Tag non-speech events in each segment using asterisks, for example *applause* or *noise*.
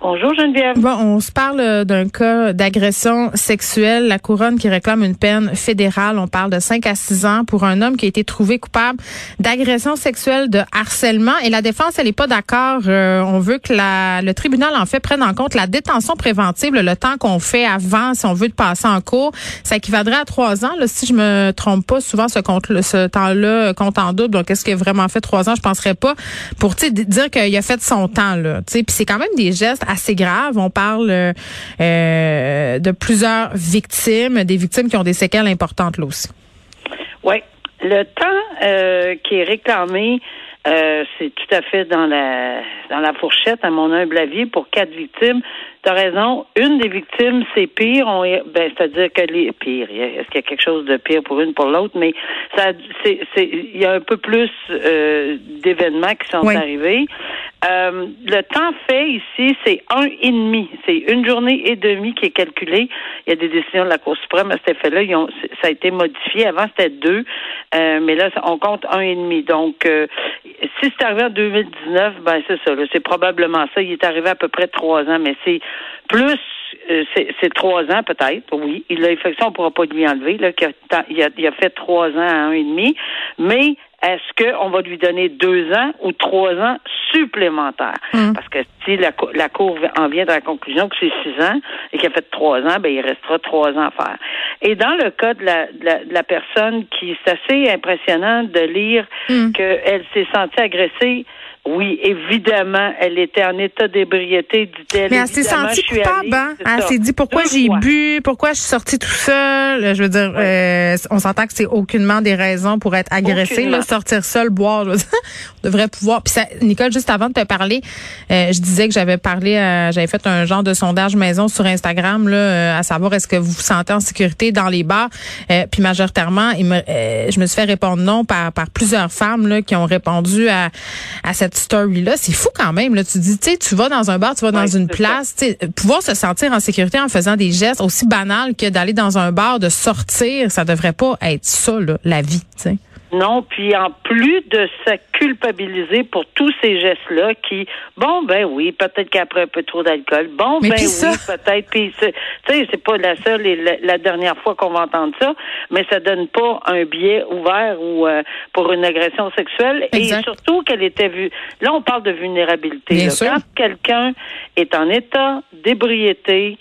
Bonjour Geneviève. Bon, on se parle euh, d'un cas d'agression sexuelle. La couronne qui réclame une peine fédérale. On parle de 5 à 6 ans pour un homme qui a été trouvé coupable d'agression sexuelle, de harcèlement. Et la défense, elle n'est pas d'accord. Euh, on veut que la, le tribunal, en fait, prenne en compte la détention préventive, le temps qu'on fait avant, si on veut de passer en cours. Ça équivaudrait à 3 ans. Là, si je me trompe pas, souvent ce, ce temps-là compte en double. Donc, est-ce qu'il a vraiment fait 3 ans? Je penserais pas. Pour dire qu'il a fait son temps. Là, Puis c'est quand même des gestes assez graves. On parle euh, euh, de plusieurs victimes, des victimes qui ont des séquelles importantes là aussi. Oui. Le temps euh, qui est réclamé, c'est tout à fait dans la dans la fourchette, à mon humble avis, pour quatre victimes. Tu as raison. Une des victimes, c'est pire. On, ben, c'est-à-dire que les pire. Est-ce qu'il y a quelque chose de pire pour une pour l'autre? Mais ça, c'est, c'est, il y a un peu plus euh, d'événements qui sont Oui. arrivés. Euh, le temps fait ici, c'est un et demi. C'est une journée et demie qui est calculée. Il y a des décisions de la Cour suprême à cet effet-là. Ils ont, ça a été modifié. Avant, c'était deux. Euh, mais là, on compte un et demi. Donc, euh, si c'est arrivé en 2019, ben c'est ça. là. C'est probablement ça. Il est arrivé à peu près trois ans, mais c'est plus euh, c'est trois ans peut-être, oui. Il a fait ça, on ne pourra pas lui enlever, là, a, il, a, il a fait trois ans à un et demi. Mais est-ce qu'on va lui donner deux ans ou trois ans supplémentaires? Hum. Parce que si la, la Cour en vient à la conclusion que c'est six ans et qu'il a fait trois ans, ben il restera trois ans à faire. Et dans le cas de la, de la, de la personne qui c'est assez impressionnant de lire Hum. qu'elle s'est sentie agressée. Oui, évidemment, elle était en état d'ébriété, dit-elle. Mais elle s'est sentie coupable, hein? Elle s'est dit pourquoi j'ai bu, pourquoi je suis sortie tout seul. Je veux dire, euh, on s'entend que c'est aucunement des raisons pour être agressé. Aucunement. Là, sortir seul, boire, je veux dire, *laughs* on devrait pouvoir. Puis ça, Nicole, juste avant de te parler, euh, je disais que j'avais parlé, à- j'avais fait un genre de sondage maison sur Instagram, là, euh, à savoir est-ce que vous vous sentez en sécurité dans les bars. Euh, puis majoritairement, il me, euh, je me suis fait répondre non par, par plusieurs femmes là, qui ont répondu à, à cette story-là. C'est fou quand même. Là. Tu dis, tu sais, tu vas dans un bar, tu vas dans une place, pouvoir se sentir en sécurité en faisant des gestes aussi banals que d'aller dans un bar, de sortir, ça devrait pas être ça, là, la vie. Non, puis en plus de se culpabiliser pour tous ces gestes-là qui, bon, ben oui, peut-être qu'après un peu trop d'alcool, bon, Mais ben oui, peut-être, puis c'est- tu sais, c'est pas la seule et la, la dernière fois qu'on va entendre ça, mais ça donne pas un biais ouvert ou euh, pour une agression sexuelle Exact. et surtout qu'elle était vue. Là, on parle de vulnérabilité. Bien là. sûr. Quand quelqu'un est en état d'ébriété,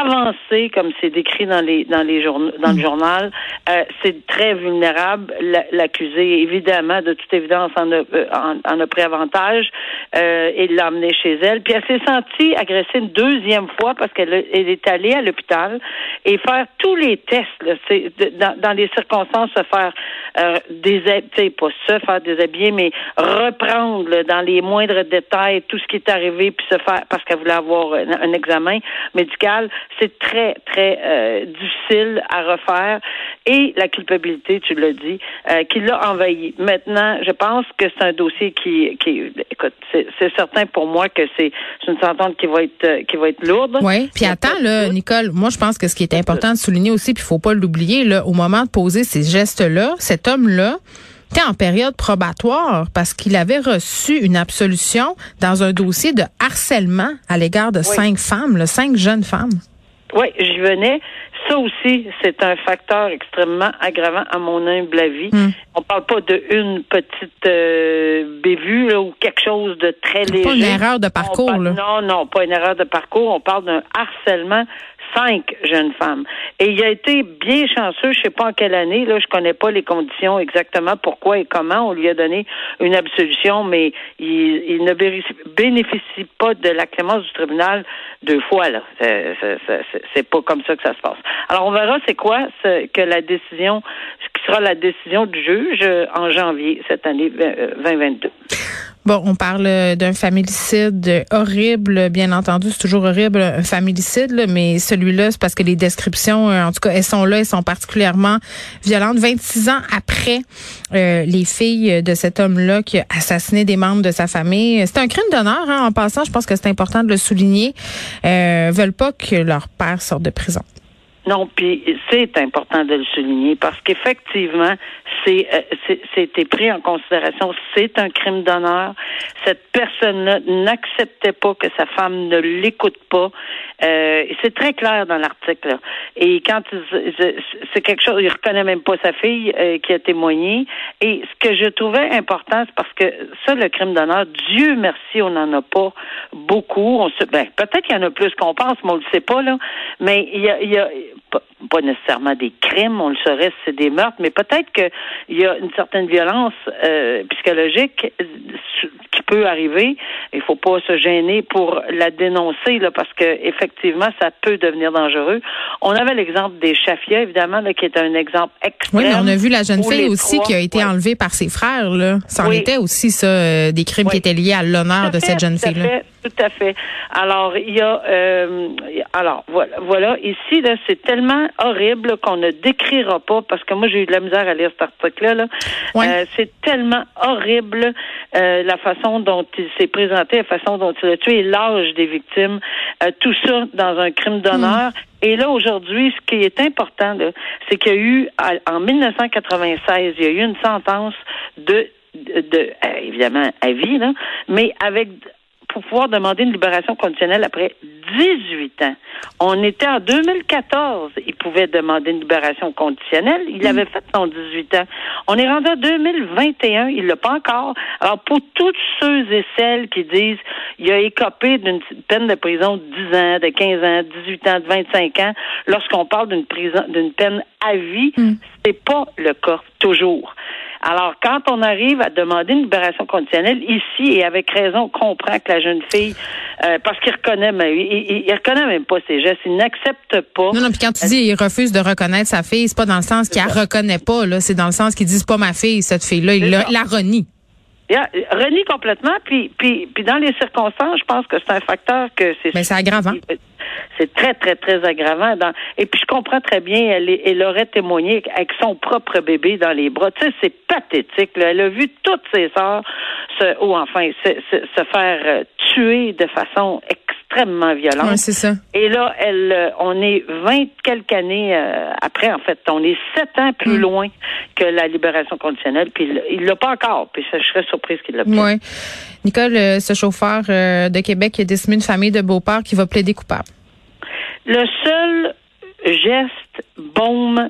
avancé, comme c'est décrit dans les dans les journaux, dans le journal, euh, c'est très vulnérable. La- L'accusé, évidemment, de toute évidence, en a, euh, en, en a pris avantage euh, et l'a chez elle. Puis elle s'est sentie agressée une deuxième fois parce qu'elle elle est allée à l'hôpital et faire tous les tests. Là, dans, dans les circonstances, se faire euh, sais, pas se faire déshabiller, mais reprendre là, dans les moindres détails tout ce qui est arrivé, puis se faire parce qu'elle voulait avoir un, un examen médical. C'est très, très euh, difficile à refaire. Et la culpabilité, tu l'as dit, euh, qui l'a envahi. Maintenant, je pense que c'est un dossier qui, qui écoute, c'est certain pour moi que c'est une sentence qui va être euh, qui va être lourde. Oui, puis attends là. Nicole, moi je pense que ce qui est important de souligner aussi, puis il faut pas l'oublier là, au moment de poser ces gestes-là, cet homme-là était en période probatoire parce qu'il avait reçu une absolution dans un dossier de harcèlement à l'égard de cinq femmes, là, cinq jeunes femmes. Oui, j'y venais. Ça aussi, c'est un facteur extrêmement aggravant à mon humble avis. Hmm. On parle pas de une petite euh, bévue là, ou quelque chose de très léger. Pas une erreur de parcours, parle- là. Non, non, pas une erreur de parcours. On parle d'un harcèlement cinq jeunes femmes. Et il a été bien chanceux, je sais pas en quelle année, là, je connais pas les conditions exactement pourquoi et comment on lui a donné une absolution, mais il, ne bénéficie- pas de la clémence du tribunal deux fois, là. C'est- pas comme ça que ça se passe. Alors, on verra c'est quoi ce que la décision, ce qui sera la décision du juge euh, en janvier cette année euh, 2022. Bon, on parle euh, d'un familicide horrible, bien entendu, c'est toujours horrible, un familicide, mais celui-là, c'est parce que les descriptions, euh, en tout cas, elles sont là, elles sont particulièrement violentes. 26 ans après euh, les filles de cet homme-là qui a assassiné des membres de sa famille, c'est un crime d'honneur, hein, en passant, je pense que c'est important de le souligner, euh, veulent pas que leur père sorte de prison. Non, puis c'est important de le souligner parce qu'effectivement, c'est euh, c'était pris en considération. C'est un crime d'honneur. Cette personne-là n'acceptait pas que sa femme ne l'écoute pas. Euh, c'est très clair dans l'article. Et quand c'est quelque chose, il reconnaît même pas sa fille euh, qui a témoigné. Et ce que je trouvais important, c'est parce que ça, le crime d'honneur, Dieu merci, on n'en a pas beaucoup. On se, ben, peut-être qu'il y en a plus qu'on pense, mais on le sait pas là. Mais il y a, il y a pas nécessairement des crimes, on le saurait si c'est des meurtres, mais peut-être qu'il y a une certaine violence euh, psychologique qui peut arriver. Il faut pas se gêner pour la dénoncer là, parce que effectivement, ça peut devenir dangereux. On avait l'exemple des Chafia, évidemment, là, qui est un exemple extrême. Oui, mais on a vu la jeune fille aussi qui a été enlevée par ses frères. Là. Ça en était aussi ça, euh, des crimes qui étaient liés à l'honneur de cette jeune fille-là. Tout à fait. Alors, il y a, euh, alors voilà, voilà. Ici, là, c'est tellement horrible qu'on ne décrira pas parce que moi, j'ai eu de la misère à lire cet article-là. Là. Euh, c'est tellement horrible euh, la façon dont il s'est présenté, la façon dont il a tué, l'âge des victimes, euh, tout ça dans un crime d'honneur. Mm. Et là, aujourd'hui, ce qui est important, c'est qu'il y a eu, en 1996, il y a eu une sentence de de, évidemment à vie, là, mais avec pour pouvoir demander une libération conditionnelle après 18 ans. On était en 2014, il pouvait demander une libération conditionnelle. Il avait fait son 18 ans. On est rendu en 2021, il l'a pas encore. Alors, pour tous ceux et celles qui disent il a écopé d'une peine de prison de 10 ans, de 15 ans, 18 ans, de 25 ans, lorsqu'on parle d'une prison, d'une peine à vie, mm. c'est pas le cas toujours. Alors, quand on arrive à demander une libération conditionnelle, ici, et avec raison, on comprend que la jeune fille, euh, parce qu'il reconnaît, mais il, il, reconnaît même pas ses gestes, il n'accepte pas. Non, non, puis quand tu dis il refuse de reconnaître sa fille, c'est pas dans le sens qu'il la reconnaît pas, là, c'est dans le sens qu'il dit c'est pas ma fille, cette fille-là, il la, la renie. Complètement, puis, puis, puis dans les circonstances, je pense que c'est un facteur que c'est. Mais c'est aggravant. C'est très, très, très aggravant. Dans, et puis je comprends très bien, elle, elle aurait témoigné avec son propre bébé dans les bras. Tu sais, c'est pathétique. Elle a vu toutes ses sœurs se, ou enfin se, se, faire euh, tuer de façon extrêmement violente. Ouais, c'est ça. Et là, elle, euh, on est vingt quelques années euh, après, en fait, on est sept ans plus mm. loin que la libération conditionnelle. Puis il l'a pas encore. Puis je serais surprise qu'il l'a pas. Oui. Nicole, ce chauffeur de Québec qui a décimé une famille de Beauport qui va plaider coupable. Le seul geste, baume,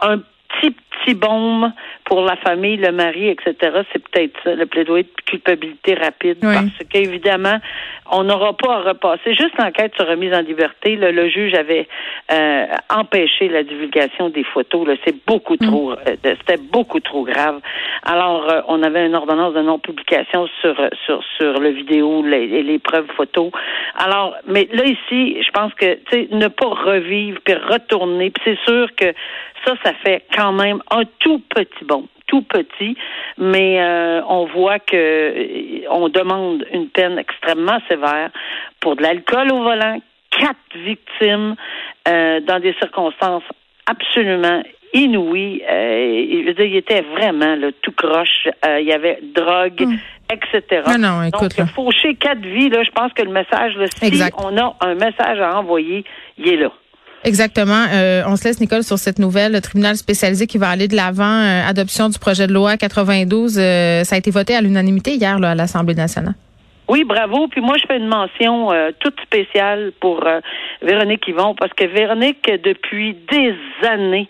un petit, petit baume pour la famille, le mari, etc., c'est peut-être ça, le plaidoyer de culpabilité rapide. Parce qu'évidemment, on n'aura pas à repasser. Juste l'enquête sur remise en liberté, le juge avait euh, empêché la divulgation des photos. C'est beaucoup mm. trop, euh, c'était beaucoup trop grave. Alors, euh, on avait une ordonnance de non-publication sur sur sur le vidéo, les, les preuves photos. Alors, mais là ici, je pense que tu sais, ne pas revivre puis retourner. Puis c'est sûr que ça, ça fait quand même un tout petit bon tout petit, mais euh, on voit que euh, on demande une peine extrêmement sévère pour de l'alcool au volant, quatre victimes euh, dans des circonstances absolument inouïes. il, il était vraiment le tout croche. il y avait drogue. Hmm. etc. Non, non, écoute, Donc, faucher quatre vies, là, je pense que le message, là, si on a un message à envoyer, il est là. Exactement. Euh, on se laisse, Nicole, sur cette nouvelle. Le tribunal spécialisé qui va aller de l'avant, euh, adoption du projet de loi 92. Euh, ça a été voté à l'unanimité hier là, à l'Assemblée nationale. Oui, bravo. Puis moi, je fais une mention toute spéciale pour Véronique Yvon, parce que Véronique, depuis des années,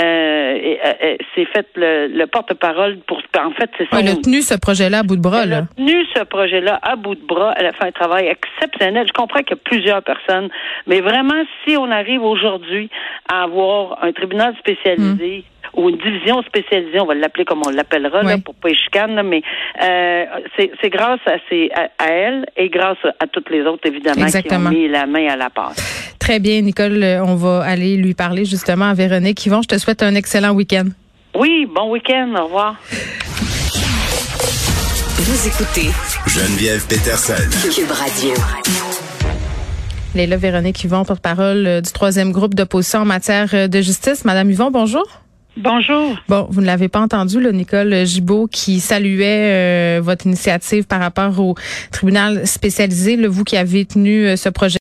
euh, s'est fait le, porte-parole pour. En fait, c'est ça. elle a tenu ce projet-là à bout de bras. Elle a tenu ce projet-là à bout de bras. Elle a fait un travail exceptionnel. Je comprends qu'il y a plusieurs personnes, mais vraiment, si on arrive aujourd'hui à avoir un tribunal spécialisé. Hmm. ou une division spécialisée, on va l'appeler comme on l'appellera là, pour pas chicane, mais euh, c'est grâce à, à, elle et grâce à toutes les autres évidemment qui ont mis la main à la pâte. Très bien, Nicole. On va aller lui parler justement à Véronique Yvon. Je te souhaite un excellent week-end. Oui, bon week-end. Au revoir. Vous écoutez Geneviève Peterson. Cube Radio. Léla Véronique Yvon, porte-parole euh, du troisième groupe d'opposition en matière euh, de justice. Madame Yvon, bonjour. Bonjour. Bon, vous ne l'avez pas entendu, le Nicole Gibault, qui saluait euh, votre initiative par rapport au tribunal spécialisé, le vous qui avez tenu ce projet